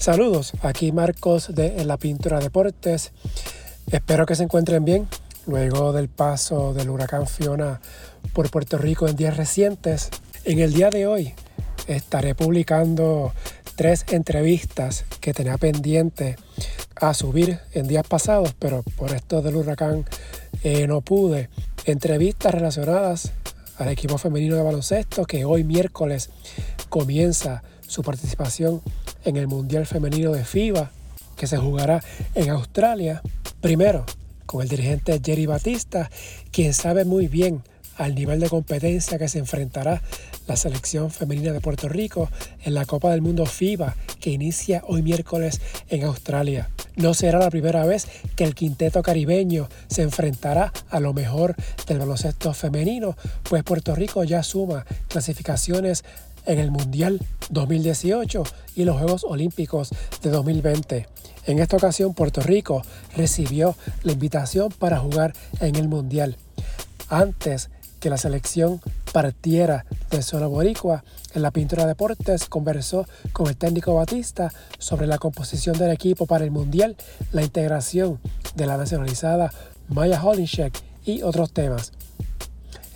Saludos, aquí Marcos de La Pintura Deportes. Espero que se encuentren bien luego del paso del huracán Fiona por Puerto Rico en días recientes. En el día de hoy estaré publicando tres entrevistas que tenía pendiente a subir en días pasados, pero por esto del huracán eh, no pude. Entrevistas relacionadas al equipo femenino de baloncesto que hoy miércoles comienza su participación en el Mundial Femenino de FIBA que se jugará en Australia. Primero, con el dirigente Jerry Batista, quien sabe muy bien al nivel de competencia que se enfrentará la selección femenina de Puerto Rico en la Copa del Mundo FIBA que inicia hoy miércoles en Australia. No será la primera vez que el quinteto caribeño se enfrentará a lo mejor del baloncesto femenino, pues Puerto Rico ya suma clasificaciones en el Mundial 2018 y los Juegos Olímpicos de 2020. En esta ocasión Puerto Rico recibió la invitación para jugar en el Mundial. Antes que la selección partiera de zona boricua, en la pintura de deportes conversó con el técnico Batista sobre la composición del equipo para el Mundial, la integración de la nacionalizada Maya Holinshek y otros temas.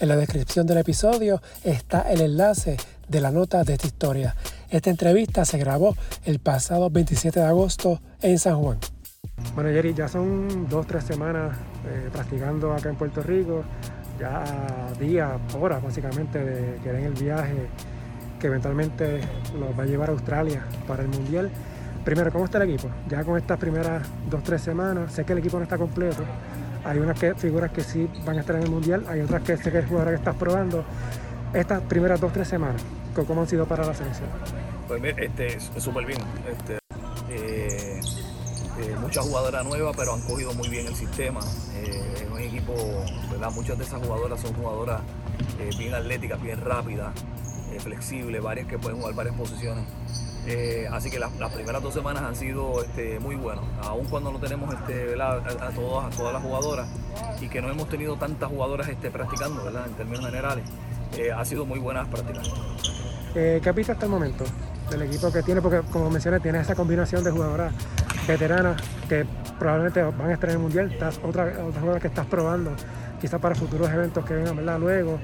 En la descripción del episodio está el enlace de la nota de esta historia. Esta entrevista se grabó el pasado 27 de agosto en San Juan. Bueno, Jerry, ya son dos, tres semanas eh, practicando acá en Puerto Rico, ya días, horas básicamente de que den el viaje que eventualmente los va a llevar a Australia para el Mundial. Primero, ¿cómo está el equipo? Ya con estas primeras dos, tres semanas, sé que el equipo no está completo. Hay unas figuras que sí van a estar en el Mundial, hay otras que sé que es jugadora que estás probando estas primeras dos tres semanas? ¿Cómo han sido para la selección? Pues este, súper bien. Este, eh, eh, muchas jugadoras nuevas, pero han cogido muy bien el sistema. Eh, es un equipo, ¿verdad? Muchas de esas jugadoras son jugadoras bien atléticas, bien rápidas, flexibles, varias que pueden jugar varias posiciones. así que las, primeras dos semanas han sido este, muy buenas, aun cuando no tenemos este, a, todas, a todas las jugadoras y que no hemos tenido tantas jugadoras este, practicando ¿verdad? en términos generales. Eh, ha sido muy buena prácticas. Eh, ¿Qué has hasta el momento del equipo que tiene? Porque como mencioné, tiene esa combinación de jugadoras veteranas que probablemente van a estar en el Mundial, estás, otra, otra jugadora que estás probando quizás para futuros eventos que vengan ¿verdad? luego.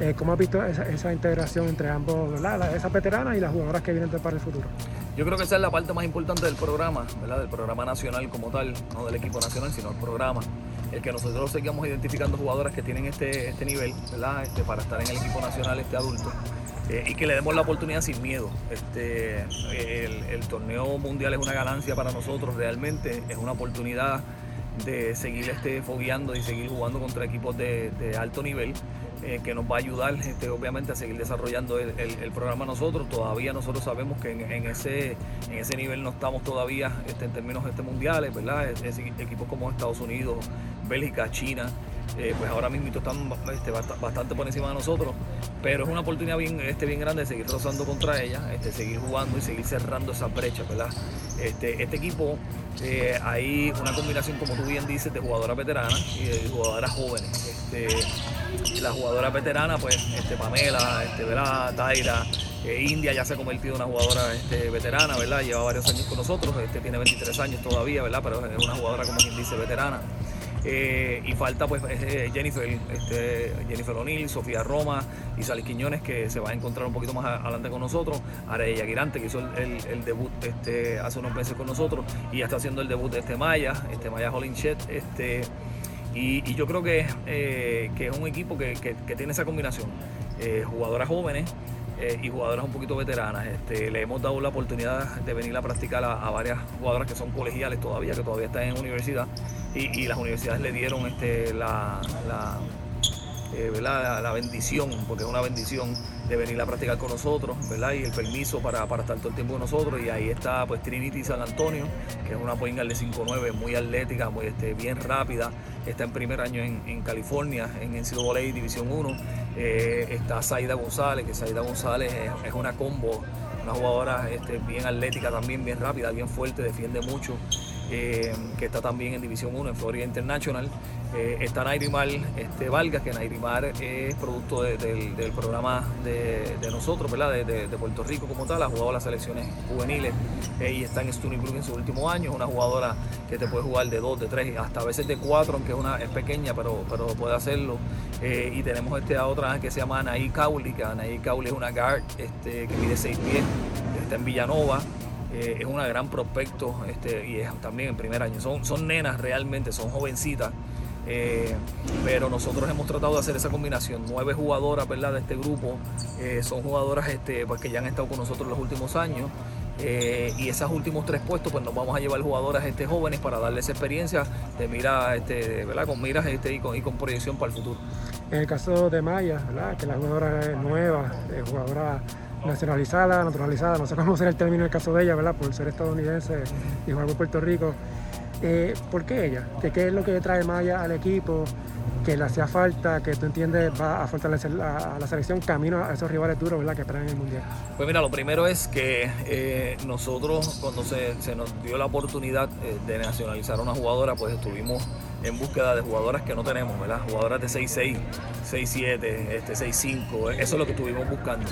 Eh, ¿Cómo has visto esa, integración entre ambos, ¿verdad? esas veteranas y las jugadoras que vienen para el futuro? Yo creo que esa es la parte más importante del programa, ¿verdad? del programa nacional como tal, no del equipo nacional, sino el programa el que nosotros sigamos identificando jugadoras que tienen este, este nivel, ¿verdad? Este, para estar en el equipo nacional, este adulto, eh, y que le demos la oportunidad sin miedo. Este, el, torneo mundial es una ganancia para nosotros realmente, es una oportunidad de seguir este, fogueando y seguir jugando contra equipos de, alto nivel. Eh, que nos va a ayudar este, obviamente a seguir desarrollando el, programa nosotros. Todavía nosotros sabemos que en, ese, en ese nivel no estamos todavía este, en términos este, mundiales, ¿verdad? equipos como Estados Unidos, Bélgica, China, eh, pues ahora mismo están este, bastante por encima de nosotros, pero es una oportunidad bien, este, bien grande de seguir rozando contra ellas, este, seguir jugando y seguir cerrando esa brecha, ¿verdad? Este, este equipo eh, hay una combinación, como tú bien dices, de jugadoras veteranas y de jugadoras jóvenes. Este, la jugadora veterana, pues, este, Pamela, este, ¿verdad? Taira, eh, India ya se ha convertido en una jugadora este, veterana, ¿verdad? Lleva varios años con nosotros, este, tiene 23 años todavía, ¿verdad? Pero es una jugadora, como quien dice, veterana. Eh, y falta pues eh, Jennifer, este, Jennifer O'Neill, Sofía Roma y Sally Quiñones que se va a encontrar un poquito más adelante con nosotros. Arella Girante que hizo el, debut este, hace unos meses con nosotros y está haciendo el debut de este Maya, este Maya Holinchet. Este, y, yo creo que, eh, que es un equipo que, tiene esa combinación. jugadoras jóvenes, eh, y jugadoras un poquito veteranas. Este, le hemos dado la oportunidad de venir a practicar a, varias jugadoras que son colegiales todavía, que todavía están en universidad, y, las universidades le dieron este, la, eh, la, bendición, porque es una bendición de venir a practicar con nosotros, ¿verdad? Y el permiso para, para, estar todo el tiempo con nosotros. Y ahí está pues Trinity San Antonio, que es una point de 5'9, muy atlética, muy, este, bien rápida. Está en primer año en, California, en NCAA División 1. Eh, está Saida González, que Saida González es, una combo, una jugadora este, bien atlética también, bien rápida, bien fuerte, defiende mucho. Eh, que está también en División 1 en Florida International. Eh, está Nairimar este, Vargas, que Nairimar es producto del, programa de, nosotros, ¿verdad? De, Puerto Rico como tal, ha jugado las selecciones juveniles eh, y está en Stony Brook en su último año. Es una jugadora que te puede jugar de 2, de 3, hasta a veces de 4, aunque es, una, pequeña, pero, pero puede hacerlo. y tenemos este, a otra que se llama Anaí Cauli, que Anaí Cauli es una guard este, que mide 6 pies, está en Villanova. Eh, es una gran prospecto este, y es también en primer año. Son, son nenas realmente, son jovencitas. Eh, pero nosotros hemos tratado de hacer esa combinación. Nueve jugadoras ¿verdad? de este grupo eh, son jugadoras este, pues, que ya han estado con nosotros los últimos años. y esos últimos tres puestos, pues nos vamos a llevar jugadoras este, jóvenes para darles experiencia de mira, este, ¿verdad? con miras este, y, con, y con proyección para el futuro. En el caso de Maya, ¿verdad? que la jugadora es nueva, jugadora nacionalizada, naturalizada, no sé cómo será el término en el caso de ella, ¿verdad? Por ser estadounidense y jugar por Puerto Rico. Eh, ¿Por qué ella? ¿Qué, ¿Qué, es lo que trae Maya al equipo? Que le hacía falta, que tú entiendes va a fortalecer a, la selección camino a esos rivales duros ¿verdad? que esperan en el Mundial. Pues mira, lo primero es que eh, nosotros cuando se, se, nos dio la oportunidad eh, de nacionalizar a una jugadora, pues estuvimos en búsqueda de jugadoras que no tenemos, ¿verdad? Jugadoras de 6'6, 6'7, este, 6'5, eso es lo que estuvimos buscando.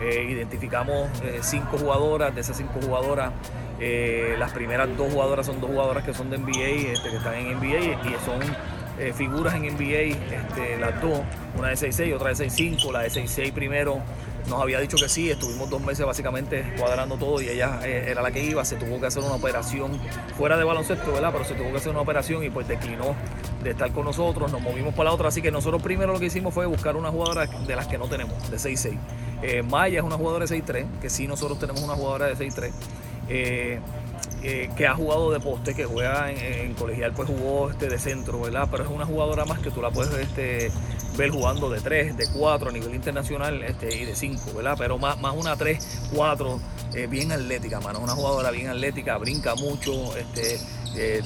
Eh, identificamos eh, cinco jugadoras, de esas cinco jugadoras, eh, las primeras dos jugadoras son dos jugadoras que son de NBA, este, que están en NBA y son figuras en NBA, este, las dos, una de 6'6, otra de 6'5, la de 6'6 primero nos había dicho que sí, estuvimos dos meses básicamente cuadrando todo y ella era la que iba, se tuvo que hacer una operación fuera de baloncesto, ¿verdad? Pero se tuvo que hacer una operación y pues declinó de estar con nosotros, nos movimos para la otra, así que nosotros primero lo que hicimos fue buscar una jugadora de las que no tenemos, de 6'6. Eh, Maya es una jugadora de 6'3, que sí nosotros tenemos una jugadora de 6'3. Eh, eh, que ha jugado de poste, que juega en, colegial, pues jugó este, de centro, ¿verdad? Pero es una jugadora más que tú la puedes este, ver jugando de 3, de 4 a nivel internacional este, y de 5, ¿verdad? Pero más, más una 3, 4, bien atlética, mano. Una jugadora bien atlética, brinca mucho, este,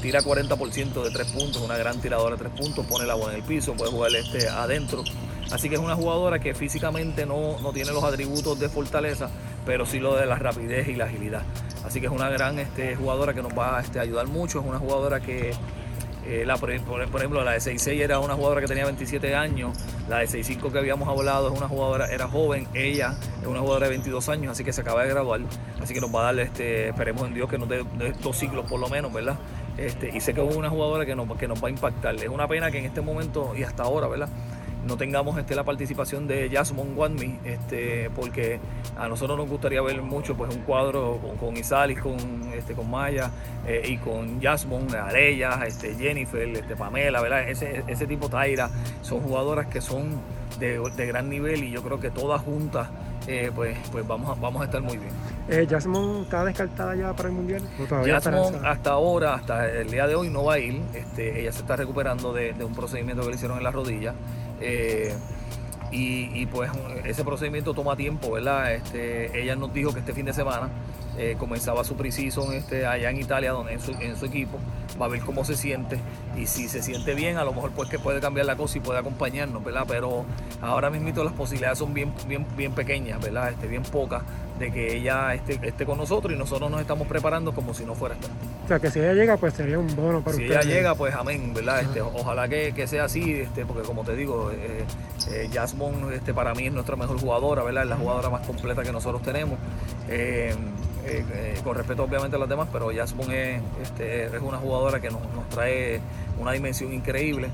tira 40% de 3 puntos, una gran tiradora de 3 puntos, pone la bola en el piso, puede jugar este, adentro. Así que es una jugadora que físicamente no, tiene los atributos de fortaleza, pero sí lo de la rapidez y la agilidad. Así que es una gran este, jugadora que nos va a este, ayudar mucho. Es una jugadora que, eh, la, por, ejemplo, la de 6'6 era una jugadora que tenía 27 años. La de 6'5 que habíamos hablado es una jugadora, era joven. Ella es una jugadora de 22 años, así que se acaba de graduar. Así que nos va a dar, este, esperemos en Dios que nos dé dos ciclos por lo menos, ¿verdad? Este, y sé que es una jugadora que nos, que nos va a impactar. Es una pena que en este momento y hasta ahora, ¿verdad? No tengamos este, la participación de Jasmine Wadmi, este, porque a nosotros nos gustaría ver mucho pues, un cuadro con, Isalis, con, este, con Maya eh, y con Jasmine, Arella, este, Jennifer, este, Pamela, ¿verdad? Ese, ese tipo Taira, son jugadoras que son de, gran nivel y yo creo que todas juntas eh, pues, pues vamos, a, vamos a estar muy bien. Eh, ¿Jasmine está descartada ya para el Mundial? Jasmine hasta ahora, hasta el día de hoy no va a ir. Este, ella se está recuperando de, de un procedimiento que le hicieron en la rodilla. Eh, y, pues ese procedimiento toma tiempo, ¿verdad? Este, ella nos dijo que este fin de semana eh, comenzaba su precision este, allá en Italia, donde en su, equipo, va a ver cómo se siente y si se siente bien, a lo mejor pues que puede cambiar la cosa y puede acompañarnos, ¿verdad? Pero ahora mismo las posibilidades son bien, bien, bien pequeñas, ¿verdad? Este, bien pocas de que ella esté, esté con nosotros y nosotros nos estamos preparando como si no fuera estar. O sea, que si ella llega, pues sería un bono para si Si ella llega, pues amén, ¿verdad? Este, ojalá que, sea así, este, porque como te digo, eh, eh, Jasmine este, para mí es nuestra mejor jugadora, ¿verdad? Es la jugadora más completa que nosotros tenemos. Eh, con respeto obviamente a las demás, pero Jasmine es, este, es una jugadora que nos, nos trae una dimensión increíble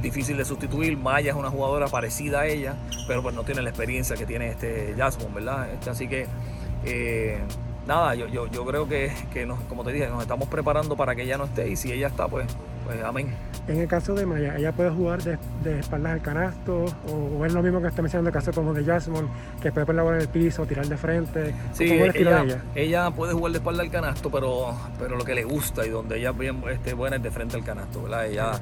difícil de sustituir. Maya es una jugadora parecida a ella, pero pues no tiene la experiencia que tiene este Jasmine, ¿verdad? Este, así que eh, nada, yo, yo, yo, creo que, que nos, como te dije, nos estamos preparando para que ella no esté y si ella está, pues, pues amén. En el caso de Maya, ¿ella puede jugar de, espaldas al canasto? O, es lo mismo que está mencionando el caso como de Jasmine, que puede poner la bola en el piso, tirar de frente? Sí, ella, ella? puede jugar de espalda al canasto, pero, pero lo que le gusta y donde ella bien este, buena es de frente al canasto, ¿verdad? Ella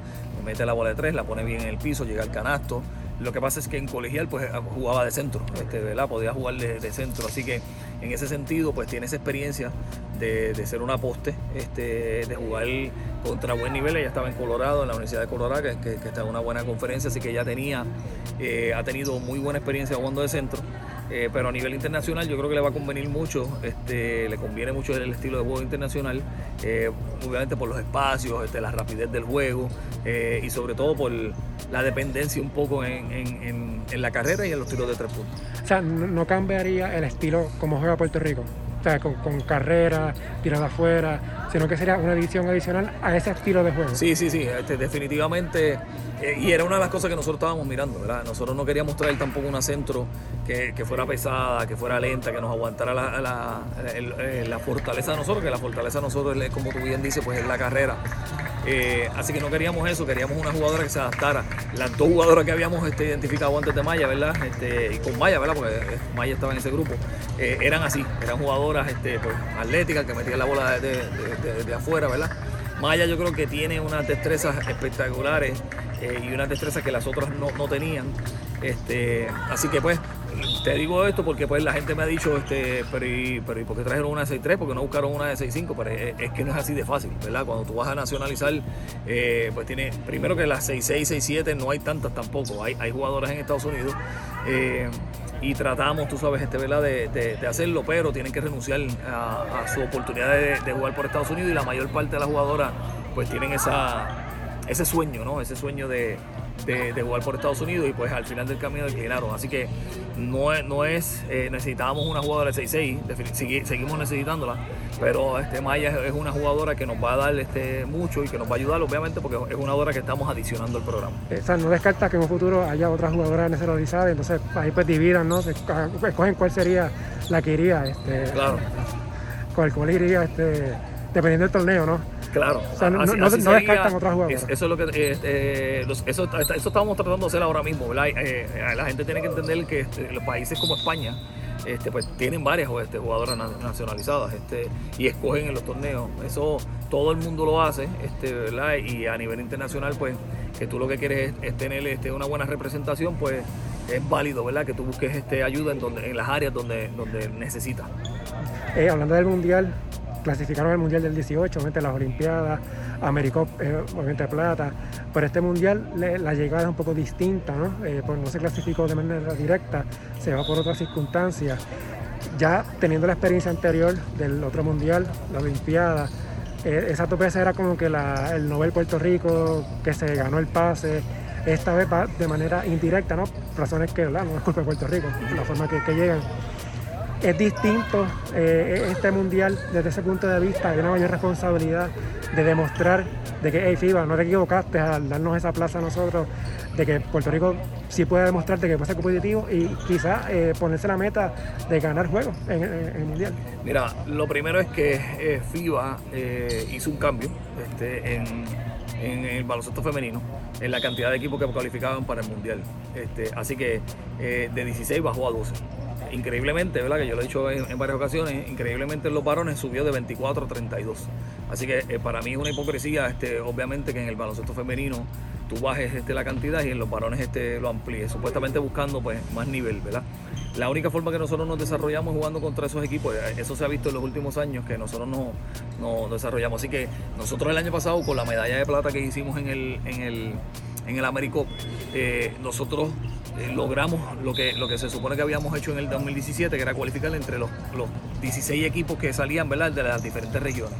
mete la bola de tres, la pone bien en el piso, llega al canasto. Lo que pasa es que en colegial pues jugaba de centro, este, ¿verdad? Podía jugar de, centro, así que en ese sentido pues tiene esa experiencia de, ser una poste, este, de jugar contra buen nivel. Ella estaba en Colorado, en la Universidad de Colorado, que, está en una buena conferencia, así que ella tenía, eh, ha tenido muy buena experiencia jugando de centro. Eh, pero a nivel internacional yo creo que le va a convenir mucho, este, le conviene mucho el estilo de juego internacional, eh, obviamente por los espacios, este, la rapidez del juego eh, y sobre todo por la dependencia un poco en, la carrera y en los tiros de tres puntos. O sea, no, cambiaría el estilo como juega Puerto Rico, con, con carrera, tirada afuera, sino que sería una edición adicional a ese estilo de juego. Sí, sí, sí, este, definitivamente eh, y era una de las cosas que nosotros estábamos mirando, ¿verdad? Nosotros no queríamos traer tampoco una centro que, fuera pesada, que fuera lenta, que nos aguantara la, eh, la, fortaleza de nosotros, que la fortaleza de nosotros, como tú bien dices, pues es la carrera. Eh, así que no queríamos eso, queríamos una jugadora que se adaptara. Las dos jugadoras que habíamos este, identificado antes de Maya, ¿verdad? Este, y con Maya, ¿verdad? Porque Maya estaba en ese grupo, eran así, eran jugadoras este, pues, atléticas que metían la bola de, afuera, ¿verdad? Maya yo creo que tiene unas destrezas espectaculares eh, y unas destrezas que las otras no, tenían. Este, así que pues te digo esto porque pues la gente me ha dicho, este, pero ¿y, pero por qué trajeron una de 6.3? porque no buscaron una de 6.5? Pero es, que no es así de fácil, ¿verdad? Cuando tú vas a nacionalizar, eh, pues tiene, primero que las 6.6, 6.7 no hay tantas tampoco, hay, hay jugadoras en Estados Unidos. Eh, y tratamos, tú sabes, este, ¿verdad? De, hacerlo, pero tienen que renunciar a, su oportunidad de, jugar por Estados Unidos y la mayor parte de las jugadoras pues tienen esa, ese sueño, ¿no? Ese sueño de, de, jugar por Estados Unidos y pues al final del camino declinaron. Así que no es, no es eh, necesitábamos una jugadora de 6-6, seguimos necesitándola, pero este Maya es una jugadora que nos va a dar este, mucho y que nos va a ayudar, obviamente, porque es una jugadora que estamos adicionando al programa. O sea, no descarta que en un futuro haya otras jugadoras nacionalizadas, entonces ahí pues dividan, ¿no? Escogen cuál sería la que iría, este, claro. cuál, cuál iría, este, dependiendo del torneo, ¿no? Claro. O sea, no, descartan otras jugadoras. eso es lo que eh, eso, eso estamos tratando de hacer ahora mismo. Eh, la gente tiene que entender que este, los países como España este, pues tienen varias este, jugadoras nacionalizadas este, y escogen en los torneos. Eso todo el mundo lo hace, este, ¿verdad? Y a nivel internacional, pues, que tú lo que quieres es, tener este, una buena representación, pues es válido, ¿verdad? Que tú busques este, ayuda en, donde, en las áreas donde, donde necesitas. Eh, hablando del Mundial, clasificaron al Mundial del 18, obviamente las Olimpiadas, Americop, eh, obviamente plata, pero este Mundial la llegada es un poco distinta, ¿no? Eh, pues no se clasificó de manera directa, se va por otras circunstancias. Ya teniendo la experiencia anterior del otro Mundial, la Olimpiada, eh, esa topeza era como que el Nobel Puerto Rico, que se ganó el pase, esta vez de manera indirecta, ¿no? Razones que no es culpa de Puerto Rico, la forma que llegan es distinto eh, este mundial desde ese punto de vista. Hay una mayor responsabilidad de demostrar de que, FIBA, no te equivocaste al darnos esa plaza a nosotros, de que Puerto Rico sí puede demostrarte que puede ser competitivo y quizás eh, ponerse la meta de ganar juegos en, el mundial. Mira, lo primero es que eh, FIBA hizo un cambio este, en, el baloncesto femenino, en la cantidad de equipos que cualificaban para el mundial. Este, así que de 16 bajó a 12 increíblemente, ¿verdad? Que yo lo he dicho en, varias ocasiones, increíblemente en los varones subió de 24 a 32. Así que eh, para mí es una hipocresía, este, obviamente, que en el baloncesto femenino tú bajes este, la cantidad y en los varones este, lo amplíes, supuestamente buscando pues, más nivel, ¿verdad? La única forma que nosotros nos desarrollamos es jugando contra esos equipos, eh, eso se ha visto en los últimos años que nosotros nos no desarrollamos. Así que nosotros el año pasado con la medalla de plata que hicimos en el, en Americop, eh, nosotros logramos lo que, lo que se supone que habíamos hecho en el 2017, que era cualificar entre los, los 16 equipos que salían ¿verdad? de las diferentes regiones.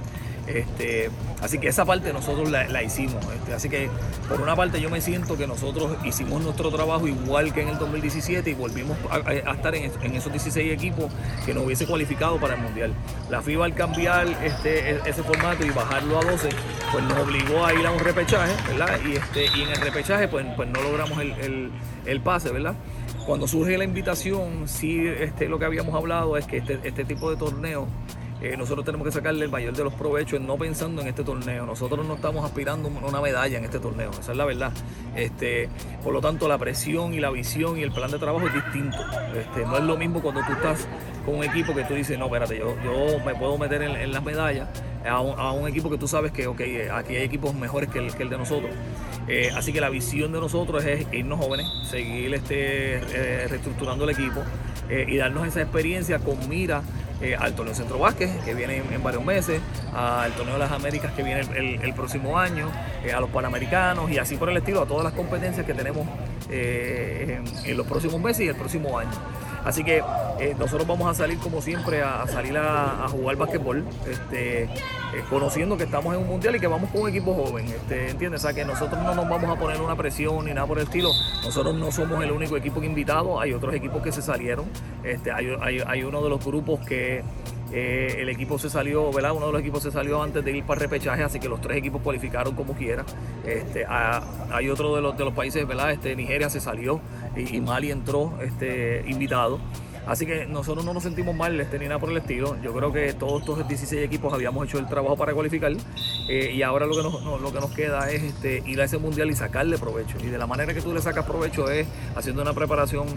Este, así que esa parte nosotros la, hicimos. Este, así que por una parte yo me siento que nosotros hicimos nuestro trabajo igual que en el 2017 y volvimos a, estar en, esos 16 equipos que nos hubiese cualificado para el Mundial. La FIBA al cambiar este, e, ese formato y bajarlo a 12, pues nos obligó a ir a un repechaje, ¿verdad? Y, este, y en el repechaje pues, pues no logramos el, el, pase, ¿verdad? Cuando surge la invitación, sí este, lo que habíamos hablado es que este, este tipo de torneo eh, nosotros tenemos que sacarle el mayor de los provechos no pensando en este torneo. Nosotros no estamos aspirando a una medalla en este torneo, esa es la verdad. Este, por lo tanto, la presión y la visión y el plan de trabajo es distinto. Este, no es lo mismo cuando tú estás con un equipo que tú dices, no, espérate, yo, yo me puedo meter en, las medallas a un, equipo que tú sabes que, ok, aquí hay equipos mejores que el, que el de nosotros. Eh, así que la visión de nosotros es irnos jóvenes, seguir este, eh, reestructurando el equipo y darnos esa experiencia con mira eh, al torneo Centro Vázquez, que viene en, varios meses, al torneo de las Américas, que viene el, próximo año, eh, a los Panamericanos y así por el estilo, a todas las competencias que tenemos eh, en, los próximos meses y el próximo año. Así que eh, nosotros vamos a salir como siempre a, salir a, jugar basquetbol, este, eh, conociendo que estamos en un mundial y que vamos con un equipo joven, este, ¿entiendes? O sea que nosotros no nos vamos a poner una presión ni nada por el estilo. Nosotros no somos el único equipo invitado, hay otros equipos que se salieron. Este, hay, hay uno de los grupos que eh, el equipo se salió, ¿verdad? Uno de los equipos se salió antes de ir para el repechaje, así que los tres equipos cualificaron como quiera. Este, hay otro de los, de los países, ¿verdad? Este, Nigeria se salió y, Mali entró este, invitado. Así que nosotros no nos sentimos mal este, ni nada por el estilo. Yo creo que todos estos 16 equipos habíamos hecho el trabajo para cualificar eh, y ahora lo que, nos, lo que nos queda es este, ir a ese mundial y sacarle provecho. Y de la manera que tú le sacas provecho es haciendo una preparación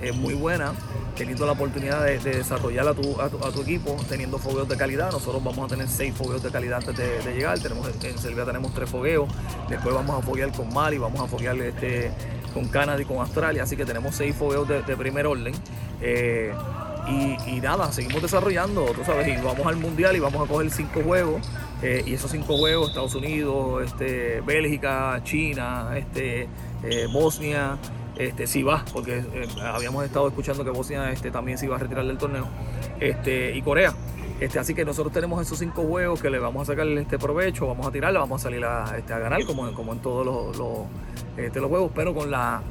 eh, muy buena, teniendo la oportunidad de, desarrollar a tu, equipo, teniendo fogueos de calidad. Nosotros vamos a tener seis fogueos de calidad antes de, llegar. Tenemos, en Serbia tenemos tres fogueos. Después vamos a foguear con Mali, vamos a foguear este, con Canadá y con Australia. Así que tenemos seis fogueos de, primer orden. Eh, y, nada, seguimos desarrollando, tú sabes, y vamos al mundial y vamos a coger cinco juegos. Eh, y esos cinco juegos, Estados Unidos, este, Bélgica, China, este, Bosnia, este, si va, porque eh, habíamos estado escuchando que Bosnia este, también se iba a retirar del torneo, este, y Corea. Este, así que nosotros tenemos esos cinco juegos que le vamos a sacar este provecho, vamos a tirarla, vamos a salir a, este, a ganar como, como en todos los, los, este, los juegos, pero con la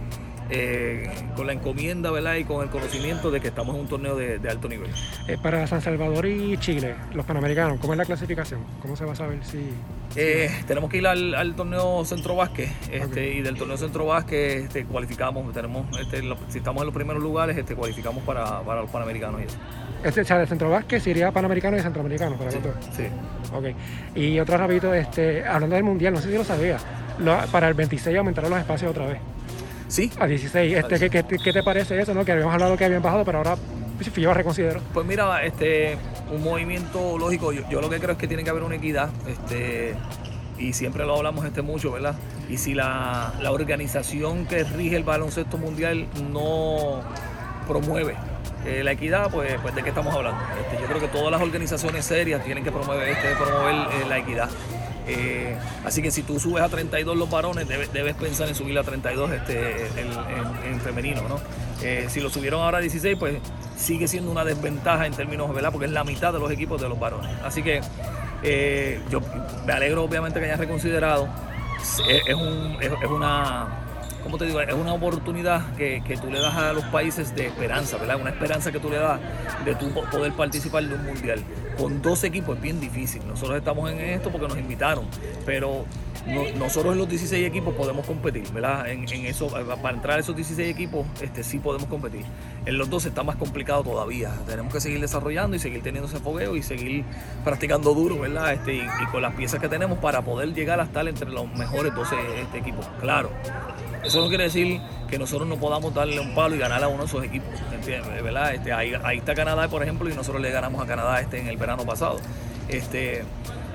eh, con la encomienda ¿verdad? y con el conocimiento de que estamos en un torneo de, alto nivel. Eh, para San Salvador y Chile, los panamericanos, ¿cómo es la clasificación? ¿Cómo se va a saber si...? Eh, tenemos que ir al, torneo Centro Vázquez este, y del torneo Centro Vázquez este, cualificamos, tenemos, este, si estamos en los primeros lugares, este, cualificamos para, los panamericanos. Y eso. Este, o sea, de Centro Vázquez iría panamericano y centroamericano para sí, sí. Ok. Y otro rapidito, este, hablando del mundial, no sé si lo sabía, para el 26 aumentaron los espacios otra vez. Sí. A 16. Este, ¿qué, qué, te parece eso? ¿no? Que habíamos hablado que habían bajado, pero ahora yo reconsidero. Pues mira, este, un movimiento lógico, yo, lo que creo es que tiene que haber una equidad, este, y siempre lo hablamos este mucho, ¿verdad? Y si la, organización que rige el baloncesto mundial no promueve eh, la equidad, pues, pues de qué estamos hablando. Este, yo creo que todas las organizaciones serias tienen que promover, este, promover eh, la equidad. Eh, así que si tú subes a 32 los varones, debes, pensar en subir a 32 este, en, femenino, ¿no? Eh, si lo subieron ahora a 16, pues sigue siendo una desventaja en términos, ¿verdad? Porque es la mitad de los equipos de los varones. Así que eh, yo me alegro obviamente que hayan reconsiderado. Es, una ¿cómo te digo? Es una oportunidad que, que, tú le das a los países de esperanza, ¿verdad? Una esperanza que tú le das de tú poder participar de un mundial con dos equipos es bien difícil. Nosotros estamos en esto porque nos invitaron, pero nosotros en los 16 equipos podemos competir, ¿verdad? En, eso, para entrar a esos 16 equipos, este, sí podemos competir. En los dos está más complicado todavía. Tenemos que seguir desarrollando y seguir teniendo ese fogueo y seguir practicando duro, ¿verdad? Este, y, con las piezas que tenemos para poder llegar a estar entre los mejores 12 este, equipos. Claro, eso no quiere decir que nosotros no podamos darle un palo y ganar a uno de esos equipos, ¿entiendes? ¿verdad? Este, ahí, está Canadá, por ejemplo, y nosotros le ganamos a Canadá este en el verano pasado. Este,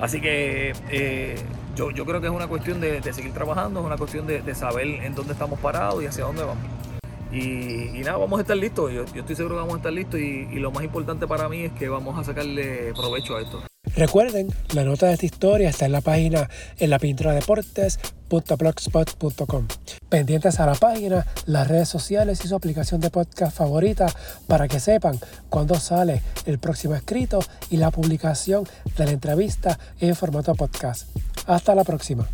así que eh, yo, yo, creo que es una cuestión de, seguir trabajando, es una cuestión de, saber en dónde estamos parados y hacia dónde vamos. Y, nada, vamos a estar listos, yo, estoy seguro que vamos a estar listos y lo más importante para mí es que vamos a sacarle provecho a esto. Recuerden, la nota de esta historia está en la página en la pintura. Pendientes a la página, las redes sociales y su aplicación de podcast favorita para que sepan cuándo sale el próximo escrito y la publicación de la entrevista en formato podcast. Hasta la próxima.